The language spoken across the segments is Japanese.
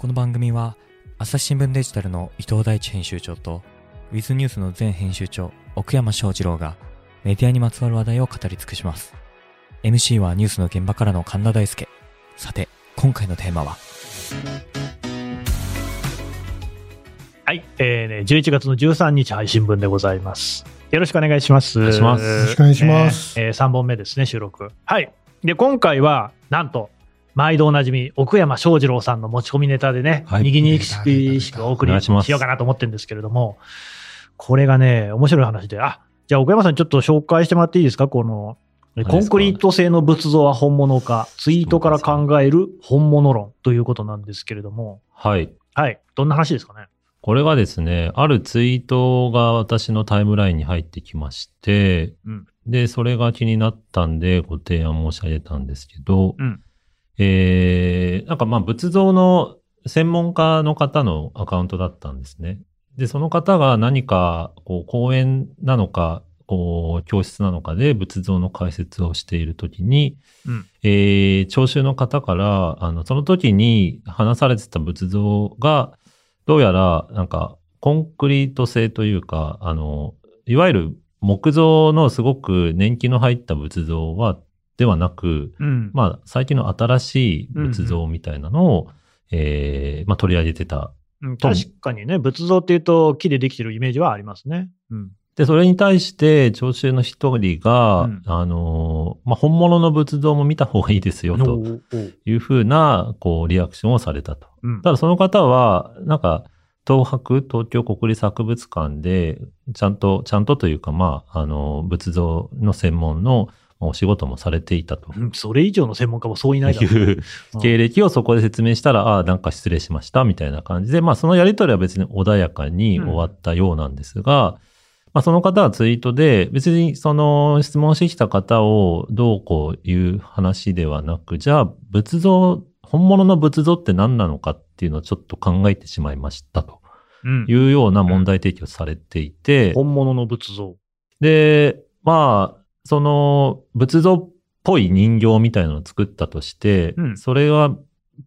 この番組は朝日新聞デジタルの伊藤大地編集長とウィズニュースの前編集長奥山翔二郎がメディアにまつわる話題を語り尽くします MC はニュースの現場からの神田大輔さて今回のテーマは？はい、えーね、11月の13日配信分でございます。よろしくお願いします。よろしくお願いしますねえー3本目ですね、収録。はい。で、今回は、なんと、毎度おなじみ、奥山翔二郎さんの持ち込みネタでね、はい。にぎにぎしくお送りしようかなと思ってるんですけれども、これがね、面白い話で、あ、じゃあ奥山さんちょっと紹介してもらっていいですか？この、コンクリート製の仏像は本物か、ツイートから考える本物論ということなんですけれども、はい。はい。どんな話ですかね？これがですね、あるツイートが私のタイムラインに入ってきまして、うん。で、それが気になったんでご提案申し上げたんですけど、うんえー、なんかまあ仏像の専門家の方のアカウントだったんですね。で、その方が何かこう講演なのか、こう教室なのかで仏像の解説をしているときに、うんえー聴衆の方から、あの、その時に話されてた仏像が、どうやら、なんか、コンクリート製というか、あの、いわゆる木造のすごく年季の入った仏像は、ではなく、うん。まあ、最近の新しい仏像みたいなのを、えーまあ、取り上げてた。うん確かにね、仏像っていうと木でできてるイメージはありますね。うん。で、それに対して、聴衆の一人が、うんあのーまあ、本物の仏像も見た方がいいですよ、というふうな、こう、リアクションをされたと。うんただその方は、なんか、東博、東京国立博物館で、ちゃんと、ちゃんとというか、まあ、あの、仏像の専門のお仕事もされていたと。うんそれ以上の専門家もそういないだろう。いう経歴をそこで説明したら、ああ、なんか失礼しました、みたいな感じで、まあ、そのやりとりは別に穏やかに終わったようなんですが、まあ、その方はツイートで、別にその質問してきた方をどうこういう話ではなく、じゃあ、仏像、本物の仏像って何なのかっていうのをちょっと考えてしまいましたと。うん。いうような問題提起をされていて、本物の仏像。で、まあ、その仏像っぽい人形みたいなのを作ったとして、うんそれは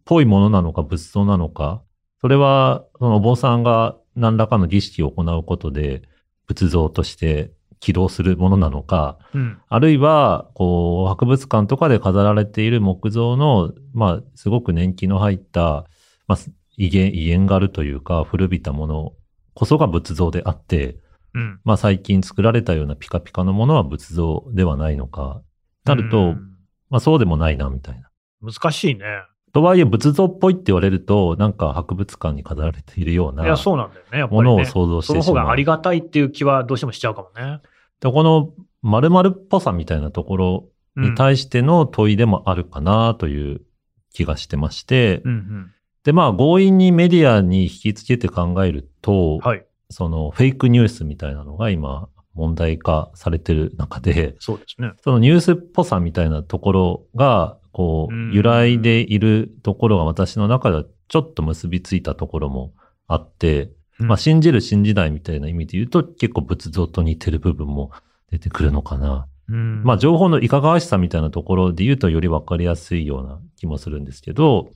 ぽいものなのか仏像なのか、それはそのお坊さんが何らかの儀式を行うことで仏像として起動するものなのか、うん。あるいは、こう、博物館とかで飾られている木造の、まあ、すごく年季の入った、まあ、威厳、威厳があるというか、古びたものこそが仏像であって、うん。まあ最近作られたようなピカピカのものは仏像ではないのか。なると、うんまあそうでもないな、みたいな。難しいね。とはいえ仏像っぽいって言われると、なんか博物館に飾られているようないや、そうなんだよね。やっぱり、ね。ものを想像してしまう。その方がありがたいっていう気はどうしてもしちゃうかもね。でこの〇〇っぽさみたいなところうんに対しての問いでもあるかなという気がしてまして、うんうん。でまあ強引にメディアに引きつけて考えると、はい。そのフェイクニュースみたいなのが今問題化されてる中で、そうですね。そのニュースっぽさみたいなところが、こうんう、由来でいるところが私の中ではちょっと結びついたところもあって、うんまあ信じる信じないみたいな意味で言うと結構仏像と似てる部分も出てくるのかな。うん。まあ情報のいかがわしさみたいなところで言うとよりわかりやすいような気もするんですけど、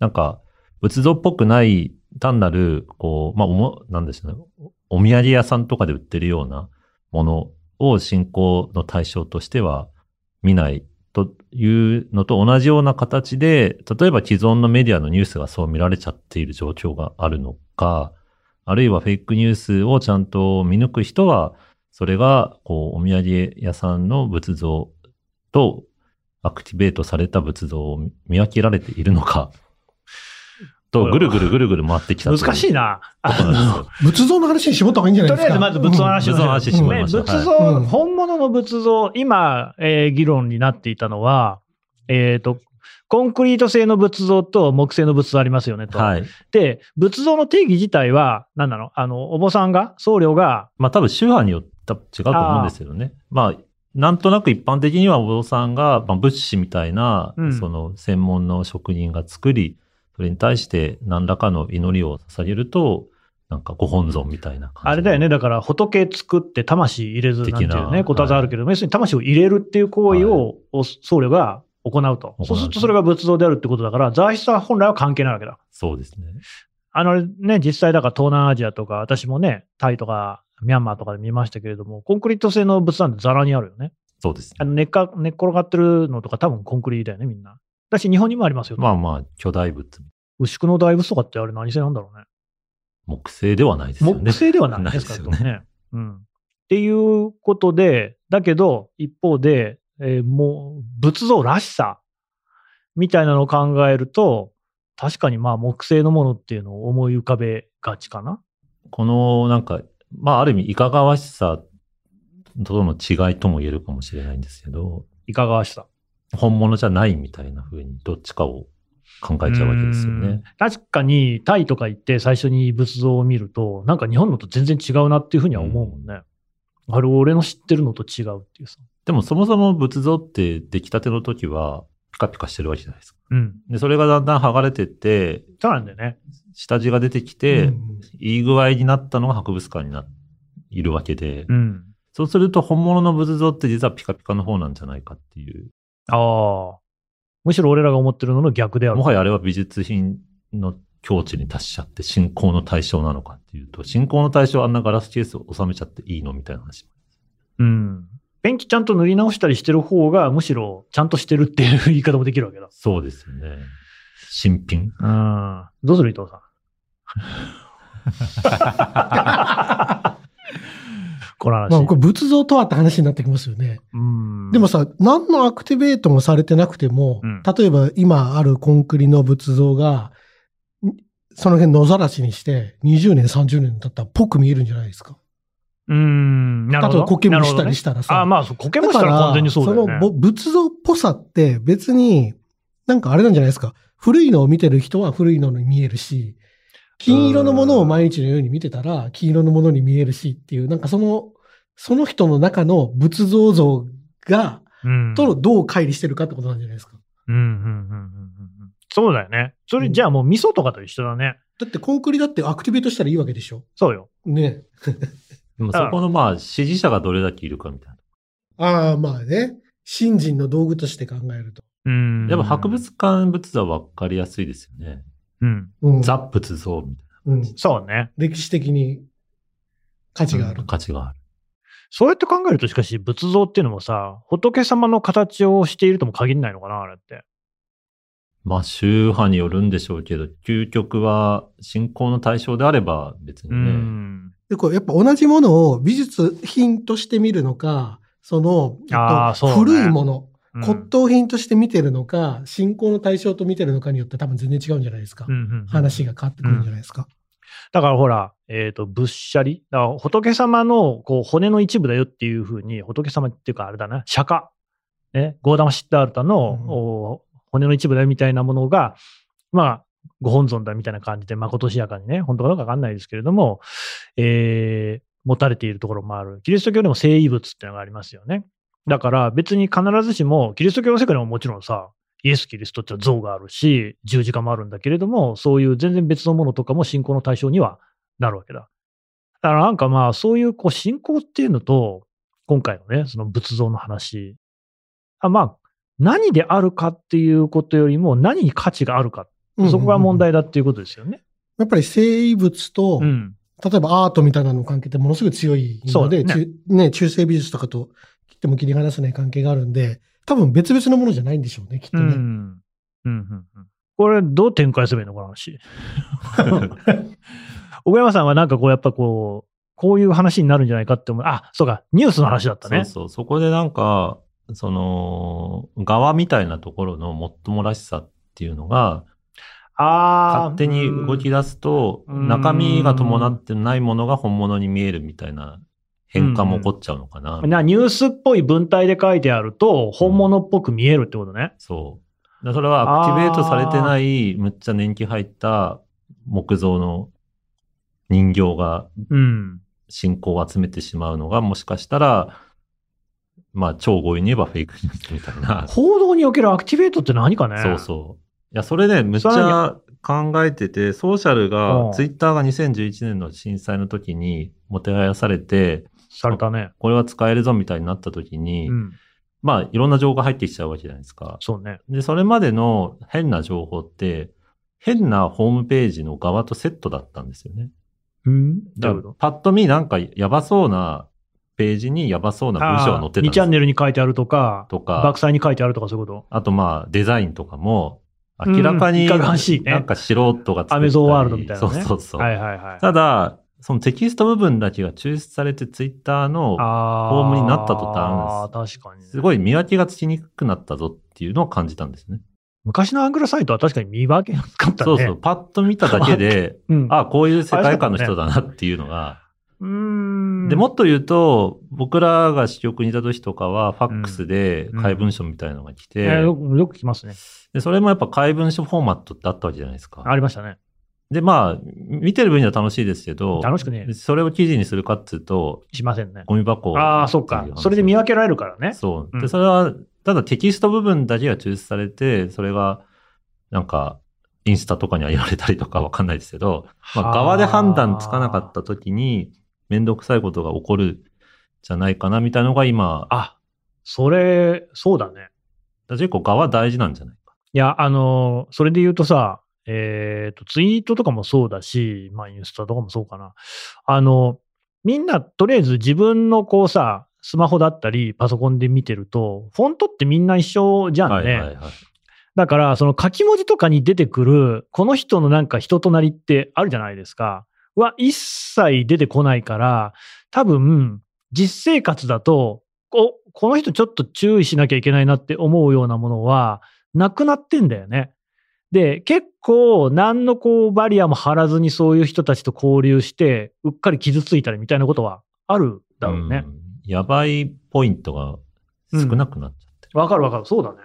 なんか仏像っぽくない単なる、こう、まあおも、なんでしょうね。お土産屋さんとかで売ってるようなものを信仰の対象としては見ないというのと同じような形で、例えば既存のメディアのニュースがそう見られちゃっている状況があるのか、あるいはフェイクニュースをちゃんと見抜く人は、それが、こう、お土産屋さんの仏像とアクティベートされた仏像を見分けられているのか、と、ぐるぐるぐるぐる回ってきた難しいな。仏像の話に絞った方がいいんじゃないですか。とりあえずまず仏像の話を仏像の話しましょうね仏像、はい本物の仏像、今、えー議論になっていたのは、えっ、と、コンクリート製の仏像と木製の仏像ありますよねと。はい。で、仏像の定義自体は、何なの？あの、お坊さんが、僧侶が、まあ多分宗派によって違うと思うんですよね。まあ、なんとなく一般的にはお坊さんが、まあ、仏師みたいな、うんその専門の職人が作り、それに対して何らかの祈りを捧げると、なんかご本尊みたいな感じ。あれだよね、。だから仏作って魂入れずなんていうね、ことわざあるけど、要するに魂を入れるっていう行為を、お僧侶が行うと。うそうするとそれが仏像であるってことだから、材質は本来は関係ないわけだ。そうですね。あのね、実際だから東南アジアとか、私もね、タイとかミャンマーとかで見ましたけれども、コンクリート製の仏壇ってザラにあるよね。そうですね。あの寝っか寝っ転がってるのとか多分コンクリだよね、みんな。だし日本にもありますよ。まあまあ、巨大物。牛久の大仏とかってあれ何製なんだろうね。木製ではないですよね。木製ではないですからね。ねうん。っていうことで、だけど、一方で、えーもう、仏像らしさみたいなのを考えると、確かにまあ木製のものっていうのを思い浮かべがちかな。この、なんか、まあ、ある意味、いかがわしさとの違いとも言えるかもしれないんですけど、いかがわしさ。本物じゃないみたいな風に、どっちかを考えちゃうわけですようんね。確かに、タイとか行って最初に仏像を見ると、なんか日本のと全然違うなっていうふうには思うもんね。あれ、俺の知ってるのと違うっていうさ。でも、そもそも仏像って出来たての時は、ピカピカしてるわけじゃないですか。うん。で、それがだんだん剥がれてって、そうなんだよね。下地が出てきて、うんいい具合になったのが博物館にないるわけで、うん。そうすると本物の仏像って実はピカピカの方なんじゃないかっていう。ああ。むしろ俺らが思ってるのの逆である。もはやあれは美術品の境地に達しちゃって信仰の対象なのかっていうと、信仰の対象あんなガラスケースを収めちゃっていいのみたいな話。うん。ペンキちゃんと塗り直したりしてる方が、むしろちゃんとしてるっていう言い方もできるわけだ。そうですよね。新品。うん。どうする伊藤さん？この話。まあ、これ仏像とはって話になってきますよね。うん。でもさ、何のアクティベートもされてなくても、うん例えば今あるコンクリの仏像が、んその辺野ざらしにして、20年、30年経ったらぽく見えるんじゃないですか。うん。なるほど。例えば苔むしたりしたらさ。あまあ、そう苔むしたら完全にそうだよね。そのぼ仏像っぽさって別に、なんかあれなんじゃないですか。古いのを見てる人は古いのに見えるし、金色のものを毎日のように見てたら、金色のものに見えるしっていう、なんかその、その人の中の仏像像が、うん。とどう乖離してるかってことなんじゃないですか。うんうんうんうんうんうん。そうだよね。それじゃあもう味噌とかと一緒だね。だってコンクリだってアクティベートしたらいいわけでしょ。そうよ。ね。でもそこのまあ支持者がどれだけいるかみたいな。ああ、まあね。信心の道具として考えると。うん。やっぱ博物館仏像は分かりやすいですよね。うん。うん。ザ仏像みたいうん。そうね。歴史的に価値があるな。価値がある。そうやって考えると、しかし仏像っていうのもさ、仏様の形をしているとも限らないのかな、あれって。まあ宗派によるんでしょうけど、究極は信仰の対象であれば別にうね。ん。で、こう、やっぱ同じものを美術品として見るのか、その、えっと古いもの、うん骨董品として見てるのか、信仰の対象と見てるのかによって多分全然違うんじゃないですか。うんうんうん話が変わってくるんじゃないですか。だからほら、えっ、と、仏舎利だから仏様のこう骨の一部だよっていうふうに、仏様っていうかあれだな、釈迦、ね、ゴーダマシッダールタの、うんお骨の一部だよみたいなものが、まあ、ご本尊だみたいな感じで、まことしやかにね、本当かどうかわかんないですけれども、えー持たれているところもある。キリスト教でも聖遺物っていうのがありますよね。だから別に必ずしも、キリスト教の世界でももちろんさ、イエス・キリストって像があるし、十字架もあるんだけれども、そういう全然別のものとかも信仰の対象にはなるわけだ。だからなんかまあ、そういうこう信仰っていうのと、今回のね、その仏像の話。あまあ、何であるかっていうことよりも、何に価値があるか。そこが問題だっていうことですよね。やっぱり生物と、うん。例えばアートみたいなの関係ってものすごい強いので、ね中ね中世美術とかと切っても切り離せない関係があるんで、多分別々のものじゃないんでしょうね、きっとうん。うね。ん。うん。うんこれ、どう展開すればいいのこの話。小山さんはなんかこう、やっぱこう、こういう話になるんじゃないかって思う。あ、そうか、ニュースの話だったね。そうそう。そこでなんか、その、側みたいなところのもっともらしさっていうのが、ああ。勝手に動き出すと、うん中身が伴ってないものが本物に見えるみたいな変化も起こっちゃうのかな。なニュースっぽい文体で書いてあると、本物っぽく見えるってことね。そう。だからそれはアクティベートされてない、むっちゃ年季入った木造の人形がうん。信仰を集めてしまうのが、もしかしたら、まあ、超強引に言えばフェイクニュースみたいな。報道におけるアクティベートって何かね。そうそう。いや、それね、むっちゃ考えてて、ソーシャルうがん、ツイッターが2011年の震災の時にもてはやされて、されたね。これは使えるぞみたいになった時に、うん。まあ、いろんな情報が入ってきちゃうわけじゃないですか。そうね。で、それまでの変な情報って、変なホームページの側とセットだったんですよね。うん？だからパッと見なんかやばそうなページにやばそうな文章が載ってたん2ですよチャンネルに書いてあるとか、とか、爆災に書いてあるとかそういうこと？あとまあデザインとかも、明らかに、なんか素人が作ったりアメゾンワールドみたいなねそうそうそう。はいはいはい。ただ、そのテキスト部分だけが抽出されてツイッターのあフォームになった途端ああ、確かにね。すごい見分けがつきにくくなったぞっていうのを感じたんですね。昔のアングルサイトは確かに見分けなかったね。そうそう。パッと見ただけで、うん。あこういう世界観の人だなっていうのが。うーん。で、もっと言うと、僕らが支局にいた時とかは、ファックスでうん怪文書みたいなのが来て、えーよくよく聞きますね。で、それもやっぱ怪文書フォーマットってあったわけじゃないですか。ありましたね。で、まあ、見てる分には楽しいですけど、楽しくね、それを記事にするかっつうと、しませんね。ゴミ箱ああ、そうか。それで見分けられるからね。そう。で、うんそれは、ただテキスト部分だけが抽出されて、それが、なんか、インスタとかに上げられたりとかわかんないですけど、まあ、側で判断つかなかった時に、めんどくさいことが起こるじゃないかな、みたいなのが今、あ、それ、そうだね。結構側大事なんじゃないか。いや、あのーそれで言うとさ、えっ、と、ツイートとかもそうだし、まあ、インスタとかもそうかな。あの、みんな、とりあえず自分のこうさ、スマホだったり、パソコンで見てると、フォントってみんな一緒じゃんね。はいはいはい。だから、その書き文字とかに出てくる、この人のなんか人となりってあるじゃないですか。は、一切出てこないから、多分、実生活だと、ここの人ちょっと注意しなきゃいけないなって思うようなものは、なくなってんだよね。で、結構、何のこう、バリアも張らずにそういう人たちと交流して、うっかり傷ついたりみたいなことはあるだろうね。んやばいポイントが少なくなっちゃってる。わ、かるわかる。そうだね。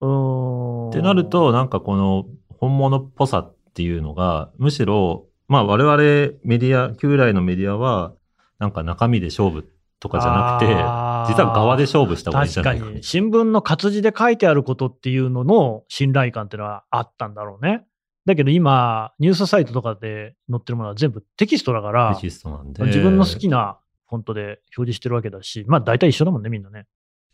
うーん。ってなると、なんかこの本物っぽさっていうのが、むしろ、まあ我々メディア、旧来のメディアは、なんか中身で勝負とかじゃなくて、実は側で勝負した方がいいんじゃないか確かに。新聞の活字で書いてあることっていうのの信頼感っていうのはあったんだろうね。だけど今、ニュースサイトとかで載ってるものは全部テキストだからテ、キストなんで。自分の好きなフォントで表示してるわけだし、まあ大体一緒だもんね、みんなね。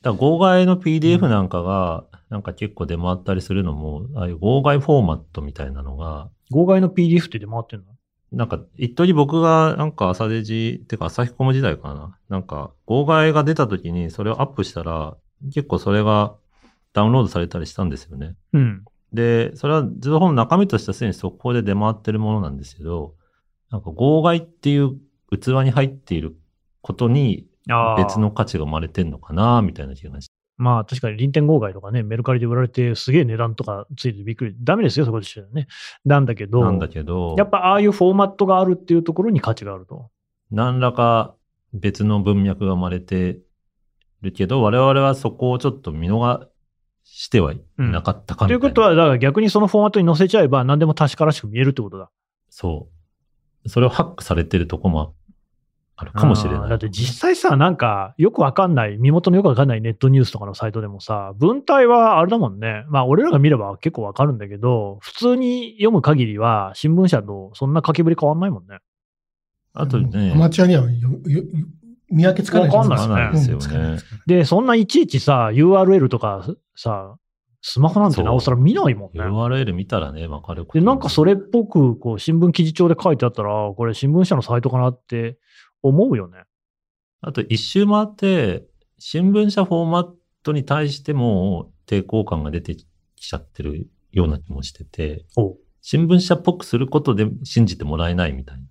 だから号外の PDF なんかが、なんか結構出回ったりするのも、ああいう号外フォーマットみたいなのが、号外の PDF って出回ってんの？なんか、一時僕が、なんか朝デジ、てか朝日コム時代かな。なんか、号外が出た時にそれをアップしたら、結構それがダウンロードされたりしたんですよね。うん。で、それは情報の中身としてはすでに速報で出回ってるものなんですけど、なんか号外っていう器に入っていることに別の価値が生まれてんのかな、みたいな気がして。まあ確かに臨転号外とかね、メルカリで売られてすげえ値段とかついてびっくり。ダメですよ、そこでしてね。なんだけど、なんだけど、やっぱああいうフォーマットがあるっていうところに価値があると。何らか別の文脈が生まれてるけど、我々はそこをちょっと見逃してはいなかったかみたいな。ということは、だから逆にそのフォーマットに載せちゃえば何でも確からしく見えるってことだ。そう。それをハックされてるとこもあるかもしれない。だって実際さ、なんかよくわかんない、身元のよくわかんないネットニュースとかのサイトでもさ、文体はあれだもんね。まあ俺らが見れば結構わかるんだけど、普通に読む限りは新聞社とそんな書きぶり変わんないもんね。あとね、アマチュアにはよよ見分けつかないわかんないですよねで、そんないちいちさ、URL とかさ、スマホなんてなおさら見ないもんね。URL 見たらね、わかることで、なんかそれっぽく、こう、新聞記事帳で書いてあったら、これ新聞社のサイトかなって思うよね。あと一周回って、新聞社フォーマットに対しても抵抗感が出てきちゃってるような気もしてて、新聞社っぽくすることで信じてもらえないみたいな。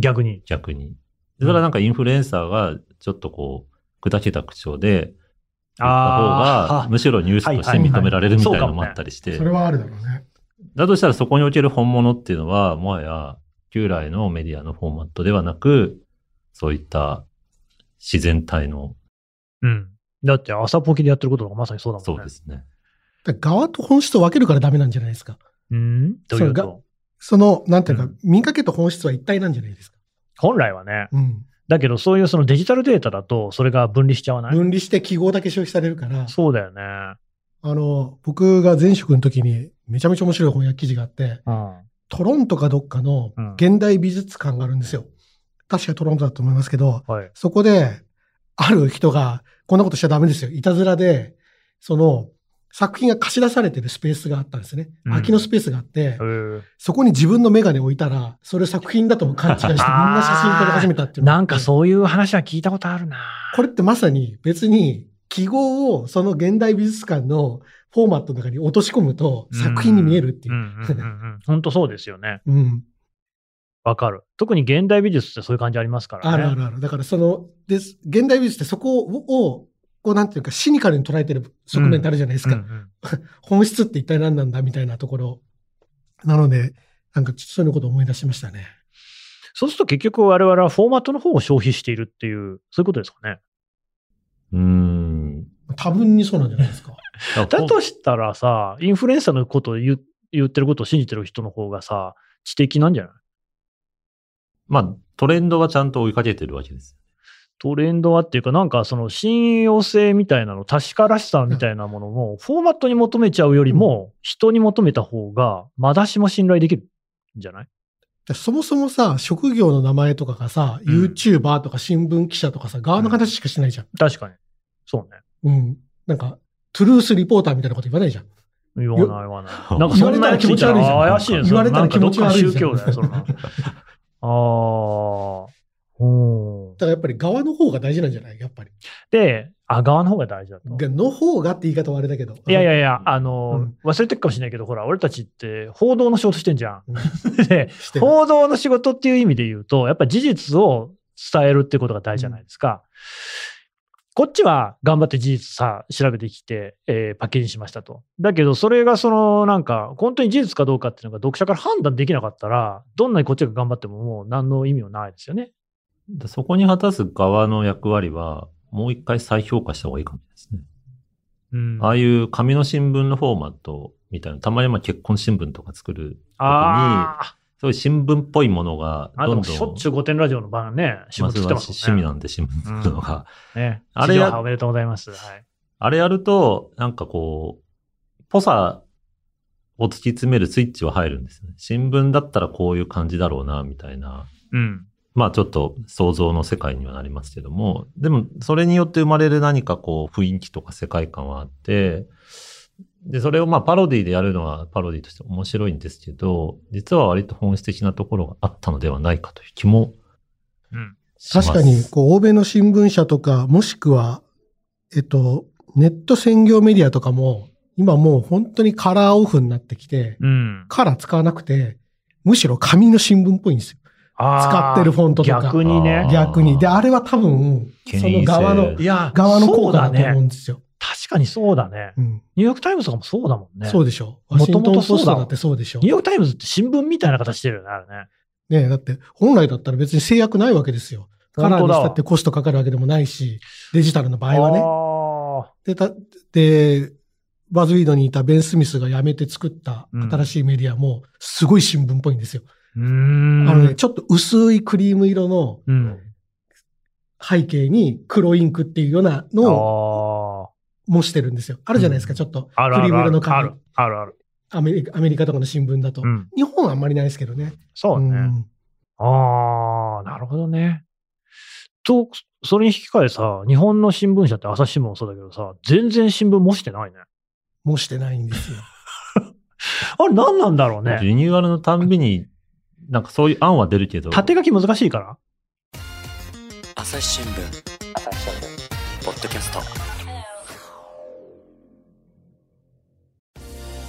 逆に？逆に。でそれはなんかインフルエンサーがちょっとこう、砕けた口調で、言った方が、むしろニュースとして認められるみたいなのもあったりしてそ、れはあるだろうね。だとしたらそこにおける本物っていうのは、もはや旧来のメディアのフォーマットではなく、そういった自然体の、うん。だって朝ポキでやってることがまさにそうだもんね。そうで。すね。だから側と本質を分けるからダメなんじゃないですか。うん？というそれと、その、なんていうか、うん見かけと本質は一体なんじゃないですか。本来はね。うん。だけどそういうそのデジタルデータだと、それが分離しちゃわない、分離して記号だけ消費されるから、そうだよね。あの、僕が前職の時にめちゃめちゃ面白い翻訳記事があって、うん。トロントかどっかのうん現代美術館があるんですよ。確かトロントだと思いますけど、はい。そこで、ある人がこんなことしちゃダメですよ。いたずらで、その、作品が貸し出されてるスペースがあったんですね。うん空きのスペースがあって、そこに自分のメガネ置いたら、それ作品だとも勘違いして みんな写真撮り始めたっていうなんかそういう話は聞いたことあるなこれってまさに別に記号をその現代美術館のフォーマットの中に落とし込むと作品に見えるっていう。本当そうですよね。うん。わかる。特に現代美術ってそういう感じありますからね。あるあるある。だからその、です、現代美術ってそこを、こうなんていうかシニカルに捉えてる側面ってあるじゃないですか。うんうん 本質って一体何なんだみたいなところ。なので、なんかそういうことを思い出しましたね。そうすると結局我々はフォーマットの方を消費しているっていう、そういうことですかね。うーん。多分にそうなんじゃないですか。だとしたらさ、インフルエンサーのことを言う言ってることを信じてる人の方がさ、知的なんじゃない？まあ、トレンドはちゃんと追いかけてるわけです。トレンドはっていうか、なんかその信用性みたいなの、確からしさみたいなものも、フォーマットに求めちゃうよりも、人に求めた方が、まだしも信頼できるんじゃない？そもそもさ、職業の名前とかがさ、うん YouTuber とか新聞記者とかさ、側の話しかしないじゃん。確かに。そうね。うん。なんか、トゥルースリポーターみたいなこと言わないじゃん。言わない言わない。なんか言われたらそんなやついたら気持ち悪いじゃん怪しいね。言われたら気持ち悪いじゃんそのなんかどっかの宗教だよ、そんな。ああ。うんだからやっぱり側の方が大事なんじゃない？やっぱり。で、あ、側の方が大事だと。がの方がって言い方はあれだけど。いやいやいや、あの、うん忘れてるかもしれないけど、ほら、俺たちって報道の仕事してんじゃん。うん で、報道の仕事っていう意味で言うと、やっぱり事実を伝えるってことが大事じゃないですか。こっちは頑張って事実さ、調べてきて、えーパッケージしましたと。だけど、それがその、なんか、本当に事実かどうかっていうのが読者から判断できなかったら、どんなにこっちが頑張ってももう何の意味もないですよね。でそこに果たす側の役割は、もう一回再評価した方がいいかもしれないですね。うん。ああいう紙の新聞のフォーマットみたいな、たまにまあ結婚新聞とか作るああ、そういう新聞っぽいものがあどんどん、としょっちゅう御殿ラジオの番ね、仕事してます趣味なんで新聞作るのが。ね。あれやおめでとうございます。はい。あれやると、なんかこう、ぽさを突き詰めるスイッチは入るんですね。新聞だったらこういう感じだろうな、みたいな。うん。まあちょっと想像の世界にはなりますけども、でもそれによって生まれる何かこう雰囲気とか世界観はあって、で、それをまあパロディでやるのはパロディとして面白いんですけど、実は割と本質的なところがあったのではないかという気もうん。します。確かに、こう、欧米の新聞社とか、もしくは、えっと、ネット専業メディアとかも、今もう本当にカラーオフになってきて、うん。カラー使わなくて、むしろ紙の新聞っぽいんですよ。使ってるフォントとか逆にね。逆に。で、あれは多分、そのガワの、いや、ガワの効果だとそうね思うんですよ。確かにそうだね。うん。ニューヨークタイムズとかもそうだもんね。そうでしょ。ワもともとそうだってそうでしょニュー。ヨークタイムズって新聞みたいな形してるよね、あれね。ねだって、本来だったら別に制約ないわけですよ。カラーにしたってコストかかるわけでもないし、デジタルの場合はね。はで、た、で、バズウィードにいたベン・スミスが辞めて作った新しいメディアも、すごい新聞っぽいんですよ。うーん。あのね、ちょっと薄いクリーム色のうん。背景に黒インクっていうようなのをあ模してるんですよ。あるじゃないですか、ちょっと。あ。あるあクリームるある。色の紙ある。あるある。アメリカ。アメリカとかの新聞だと。うん。日本はあんまりないですけどね。そうね。んああ、なるほどね。と、それに引き換えさ、日本の新聞社って朝日新聞もそうだけどさ、全然新聞模してないね。模してないんですよ。あれ何なんだろうね。リニューアルのたんびに、なんかそういう案は出るけど、縦書き難しいから朝日新聞ポッドキャスト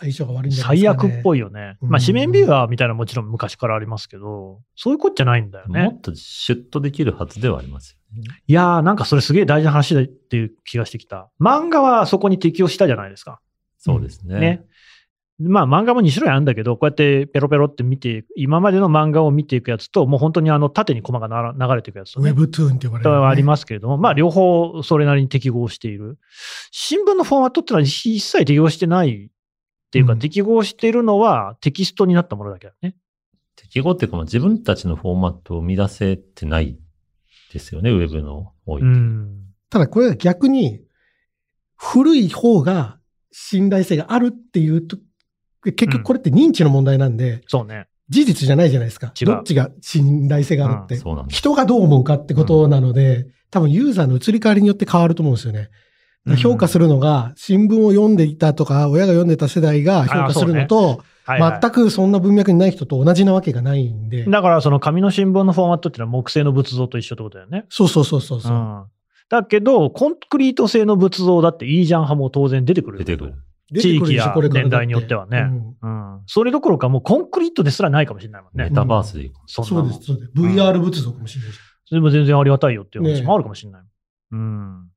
相性が悪いんじゃないです最かね。悪っぽいよね。うんまあ、紙面ビューアーみたいなのもちろん昔からありますけど、そういうことじゃないんだよもねっ。とシュッとできるはずではありますよね。いやー、なんかそれすげえ大事な話だっていう気がしてきた。漫画はそこに適用したじゃないですか。そうですね。ね。まあ漫画も2種類あるんだけど、こうやってペロペロって見て、今までの漫画を見ていくやつと、もう本当にあの縦にコマがなら流れていくやつと、ね、ウェブトゥーンって呼ばれる、ね。ありますけれども、まあ両方それなりに適合している。新聞のフォーマットってのは一切適合してないっていうか、うん適合しているのはテキストになったものだけだね。適合っていうか、まあ自分たちのフォーマットを生み出せてないですよね、ウェブの多い。うん。ただこれは逆に、古い方が信頼性があるっていうと、結局これって認知の問題なんで、そうね。事実じゃないじゃないですか。どっちが信頼性があるって。そうなんです。人がどう思うかってことなので、多分ユーザーの移り変わりによって変わると思うんですよね。評価するのが、新聞を読んでいたとか、親が読んでた世代が評価するのと、全くそんな文脈にない人と同じなわけがないんで。だからその紙の新聞のフォーマットっていうのは木製の仏像と一緒ってことだよね。そうそうそうそうそう。ん。だけど、コンクリート製の仏像だっていいじゃん派も当然出てくる。出てくる。地域や年代によってはねうんうん。それどころかもうコンクリートですらないかもしれないもんね。メタバースで。そんなのそうです、そうです。VR 仏像かもしれないし。それも全然ありがたいよっていう話もあるかもしれない。うん。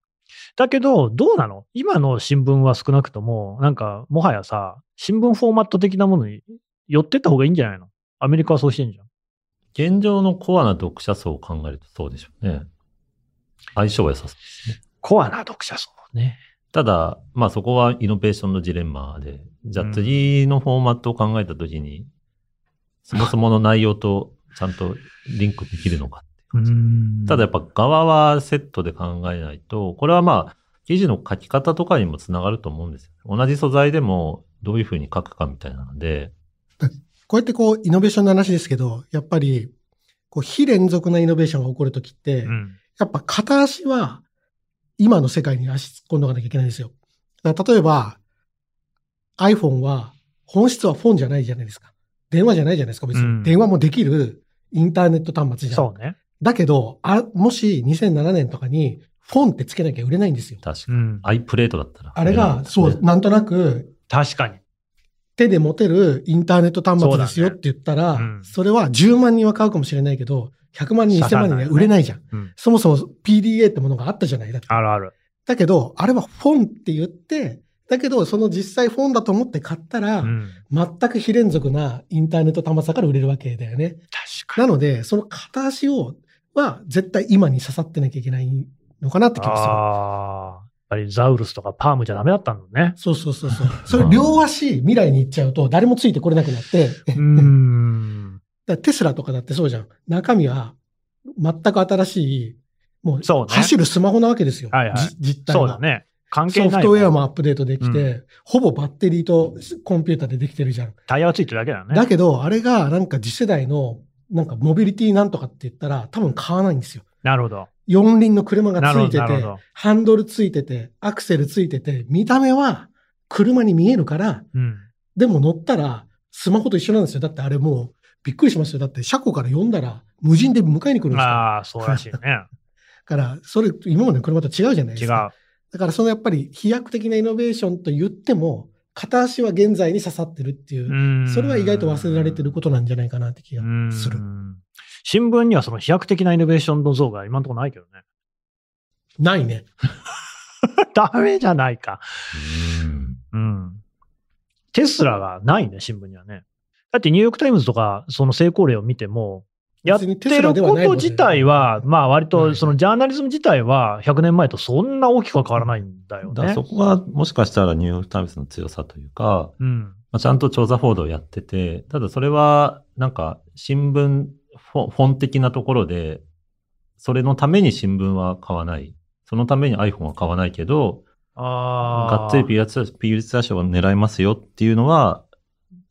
だけど、どうなの？今の新聞は少なくとも、なんか、もはやさ、新聞フォーマット的なものに寄ってった方がいいんじゃないの？アメリカはそうしてんじゃん。現状のコアな読者層を考えるとそうでしょうね。相性は良さそうですね。コアな読者層ね。ただ、まあそこはイノベーションのジレンマで、じゃあ次のフォーマットを考えたときに、そもそもの内容とちゃんとリンクできるのかただやっぱ側はセットで考えないと、これはまあ、記事の書き方とかにもつながると思うんですよ。同じ素材でもどういうふうに書くかみたいなので、こうやってこう、イノベーションの話ですけど、やっぱり、こう、非連続なイノベーションが起こるときって、うん。やっぱ片足は、今の世界に足突っ込んどかなきゃいけないんですよ。例えば、iPhone は、本質はフォンじゃないじゃないですか。電話じゃないじゃないですか、別に。うん電話もできるインターネット端末じゃん。そうね。だけど、あ、もし2007年とかに、フォンってつけなきゃ売れないんですよ。確かに。うん。アイプレートだったら。あれが、そう、なんとなく、確かに。手で持てるインターネット端末ですよって言ったら、そうだねうんそれは10万人は買うかもしれないけど、100万人、1000万人には売れないじゃん。うん。そもそも PDA ってものがあったじゃないだってあるある。だけど、あれはフォンって言って、だけど、その実際フォンだと思って買ったら、うん。全く非連続なインターネット端末だから売れるわけだよね。確かに。なので、その片足を、は絶対今に刺さってなきゃいけないのかなって気がする。ああ。やっぱりザウルスとかパームじゃダメだったんだね。そうそうそうそう。それ両足未来に行っちゃうと誰もついてこれなくなって、うーん。だテスラとかだってそうじゃん。中身は全く新しい、もう走るスマホなわけですよ。はいはいじ実態はそうだね。関係ない。ソフトウェアもアップデートできて、うほぼバッテリーとコンピューターでできてるじゃん。タイヤはついてるだけだよね。だけど、あれがなんか次世代のなんかモビリティなんとかって言ったら多分買わないんですよ。なるほど。四輪の車がついててハンドルついてて、アクセルついてて、見た目は車に見えるから、うん。でも乗ったらスマホと一緒なんですよ。だってあれもうびっくりしますよ。だって車庫から呼んだら無人で迎えに来るんですから。ああ、そうらしいね。だ から、それ今までの車と違うじゃないで違う。すか。だからそのやっぱり飛躍的なイノベーションと言っても、片足は現在に刺さってるっていう、うんそれは意外と忘れられてることなんじゃないかなって気がするう。ん新聞にはその飛躍的なイノベーションの像が今のところないけどね。ないね。ダメじゃないか。うんうん。テスラがないね、新聞にはね。だってニューヨークタイムズとか、その成功例を見ても、やってること自体は、まあ割はいとそのジャーナリズム自体は100年前とそんな大きくは変わらないんだよねだそ。こがもしかしたらニューヨークタイムズの強さというか、うん。まあ、ちゃんと調査報道をやってて、ただそれはなんか新聞フォン的なところで、それのために新聞は買わない。そのために iPhone は買わないけど、ああ。がっつりピリツピリツァ賞を狙いますよっていうのは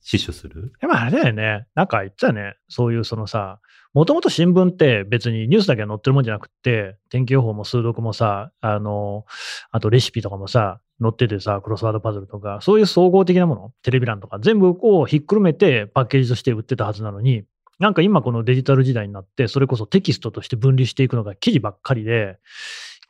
死守する。でもあれだよね。なんか言ってたよね。そういうそのさ、もともと新聞って別にニュースだけが載ってるもんじゃなくて、天気予報も数読もさ、あの、あとレシピとかもさ、載っててさ、クロスワードパズルとか、そういう総合的なもの、テレビ欄とか、全部こうひっくるめてパッケージとして売ってたはずなのに、なんか今このデジタル時代になって、それこそテキストとして分離していくのが記事ばっかりで、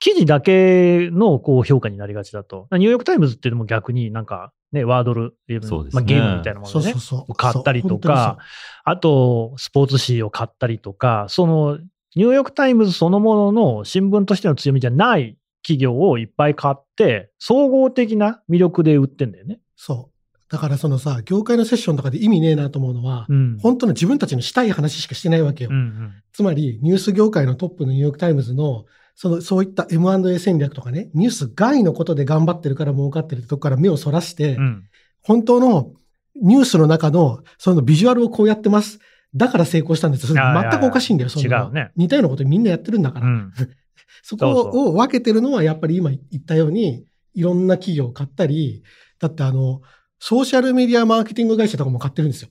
記事だけのこう評価になりがちだと。ニューヨークタイムズっていうのも逆になんかね、 Wordle、ねまあ、ゲームみたいなものねそうそう、そう。買ったりとか、あと、スポーツ紙を買ったりとか、その、ニューヨークタイムズそのものの新聞としての強みじゃない企業をいっぱい買って、総合的な魅力で売ってんだよね。そう。だからそのさ、業界のセッションとかで意味ねえなと思うのは、うん。本当の自分たちのしたい話しかしてないわけよ。うんうん。つまり、ニュース業界のトップのニューヨークタイムズの、その、そういった M&A 戦略とかね、ニュース外のことで頑張ってるから儲かってるってとこから目をそらして、うん。本当のニュースの中の、そのビジュアルをこうやってます。だから成功したんです全くおかしいんだよ、そんなの違うね似たようなことみんなやってるんだから。うん。そこを分けてるのは、やっぱり今言ったように、いろんな企業を買ったり、だってあの、ソーシャルメディアマーケティング会社とかも買ってるんですよ。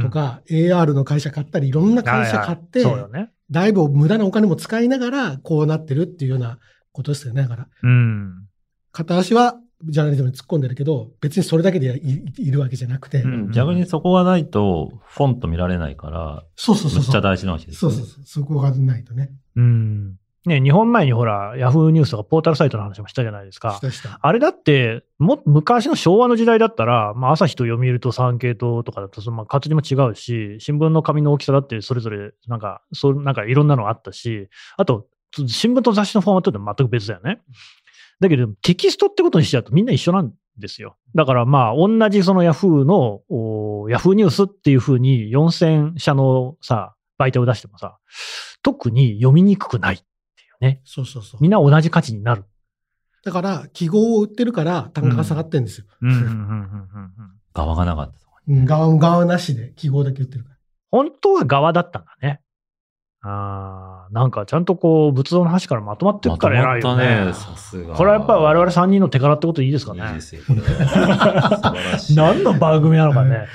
とか、AR の会社買ったり、いろんな会社買って、ね。だいぶ無駄なお金も使いながら、こうなってるっていうようなことですよね。だから、うん。片足はジャーナリズムに突っ込んでるけど、別にそれだけでいいるわけじゃなくて、うん逆にそこがないと、フォント見られないから、そうそうそうそう。むっちゃ大事なわけですよね。そうそうそう。そこがないとね。うん。ね、日本前にほら、ヤフーニュースとかポータルサイトの話もしたじゃないですかし。たした。あれだって、も、昔の昭和の時代だったら、まあ、朝日と読売と産経ととかだと、そのまあ、活字も違うし、新聞の紙の大きさだって、それぞれ、なんか、そう、なんかいろんなのあったし、あと、新聞と雑誌のフォーマットって全く別だよね。だけど、テキストってことにしちゃうとみんな一緒なんですよ。だからまあ、同じそのヤフーの、おヤフーニュースっていうふうに4000社のさ、媒体を出してもさ、特に読みにくくないね。そうそうそう。みんな同じ価値になる。だから、記号を売ってるから単価が下がってるんですよ。うんうんうんうんうんうん側がなかったとか。うん、側側なしで記号だけ売ってるから。本当は側だったんだね。ああ、なんかちゃんとこう、仏像の端からまとまってるから偉いよね。まとまったね、さすが。これはやっぱり我々3人の手柄ってことでいいですかね。いいですよ、これは。素晴らしい。何の番組なのかね。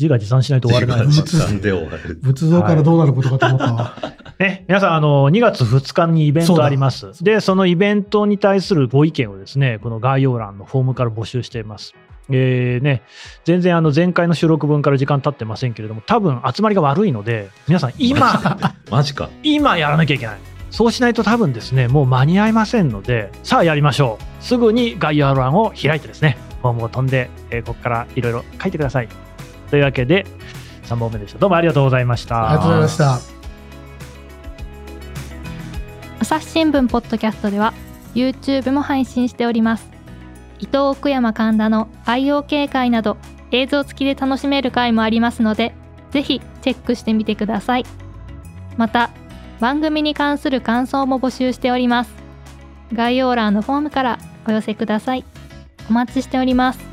自画自賛しないと終われない自画自賛で終わる。仏像からどうなることかと思ったわ。ね、皆さん、あの、2月2日にイベントあります。で、そのイベントに対するご意見をですね、この概要欄のフォームから募集しています。えーね、全然あの前回の収録分から時間経ってませんけれども、多分集まりが悪いので、皆さん今、マジか。今やらなきゃいけない。そうしないと多分ですね、もう間に合いませんので、さあやりましょう。すぐに概要欄を開いてですね、フォームを飛んで、えーここからいろいろ書いてください。というわけで、3本目でした。どうもありがとうございました。ありがとうございました。朝日新聞ポッドキャストでは YouTube も配信しております伊藤奥山神田の IoK 会など映像付きで楽しめる回もありますのでぜひチェックしてみてくださいまた番組に関する感想も募集しております概要欄のフォームからお寄せくださいお待ちしております